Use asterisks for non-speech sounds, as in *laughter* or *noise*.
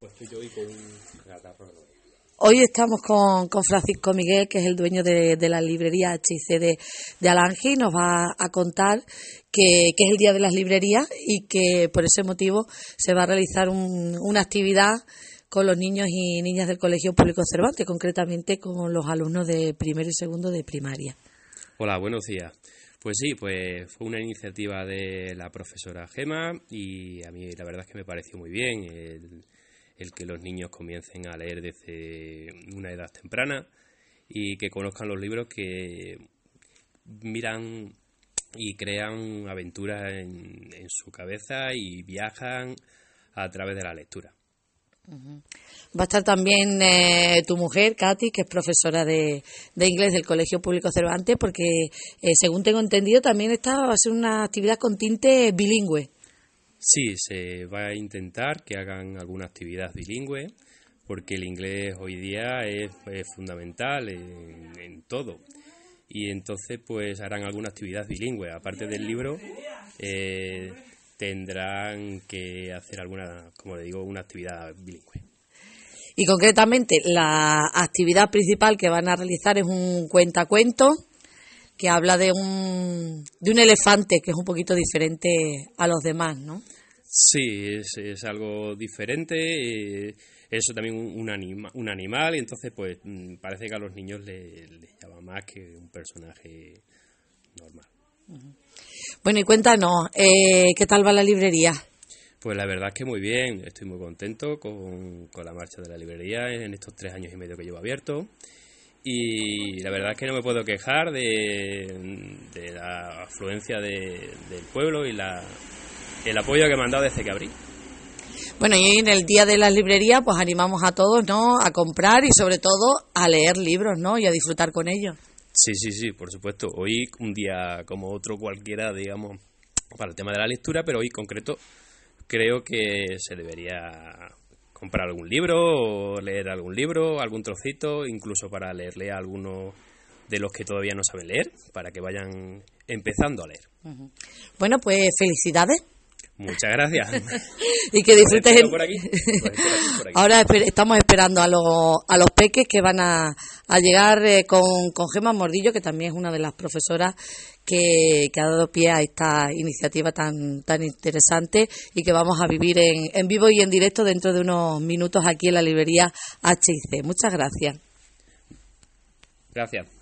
Pues estoy yo hoy con un Hoy estamos con, con, Francisco Miguel, que es el dueño de, de la librería HIC de, de Alange, y nos va a contar que, que, es el Día de las Librerías y que por ese motivo se va a realizar un, una actividad con los niños y niñas del Colegio Público Cervantes, concretamente con los alumnos de primero y segundo de primaria. Hola, buenos días. Pues sí, pues fue una iniciativa de la profesora Gema y a mí la verdad es que me pareció muy bien. El, el que los niños comiencen a leer desde una edad temprana y que conozcan los libros que miran y crean aventuras en, su cabeza y viajan a través de la lectura. Va a estar también eh, tu mujer, Katy, que es profesora de, de, inglés del Colegio Público Cervantes, porque eh, según tengo entendido también esta va a ser una actividad con tinte bilingüe. Sí, se va a intentar que hagan alguna actividad bilingüe, porque el inglés hoy día es, fundamental en, todo. Y entonces, pues harán alguna actividad bilingüe. Aparte del libro, eh, tendrán que hacer alguna, como le digo, una actividad bilingüe. Y concretamente, la actividad principal que van a realizar es un cuentacuento que habla de un, de un elefante que es un poquito diferente a los demás, ¿no? Sí, es, es algo diferente, eh, eso también un, un, anima, un animal, y entonces pues mm, parece que a los niños les, les llama más que un personaje normal. Bueno, y cuéntanos, eh, ¿qué tal va la librería? Pues la verdad es que muy bien, estoy muy contento con, con la marcha de la librería en estos tres años y medio que llevo abierto y la verdad es que no me puedo quejar de, de la afluencia de, del pueblo y la, el apoyo que me han dado desde que abrí. Bueno, y en el Día de las Librerías, pues animamos a todos, ¿no? A comprar y sobre todo a leer libros, ¿no? Y a disfrutar con ellos. Sí, sí, sí, por supuesto. Hoy un día como otro cualquiera, digamos, para el tema de la lectura, pero hoy concreto creo que se debería comprar algún libro o leer algún libro, algún trocito, incluso para leerle a algunos de los que todavía no saben leer, para que vayan empezando a leer. Bueno, pues felicidades. Muchas gracias. *laughs* y que disfrutes. Por aquí? Por aquí, por aquí. Ahora esper estamos esperando a los, a los peques que van a, a llegar eh, con, con Gemma Mordillo, que también es una de las profesoras que, que, ha dado pie a esta iniciativa tan, tan interesante y que vamos a vivir en, en vivo y en directo dentro de unos minutos aquí en la librería HIC. Muchas gracias. Gracias.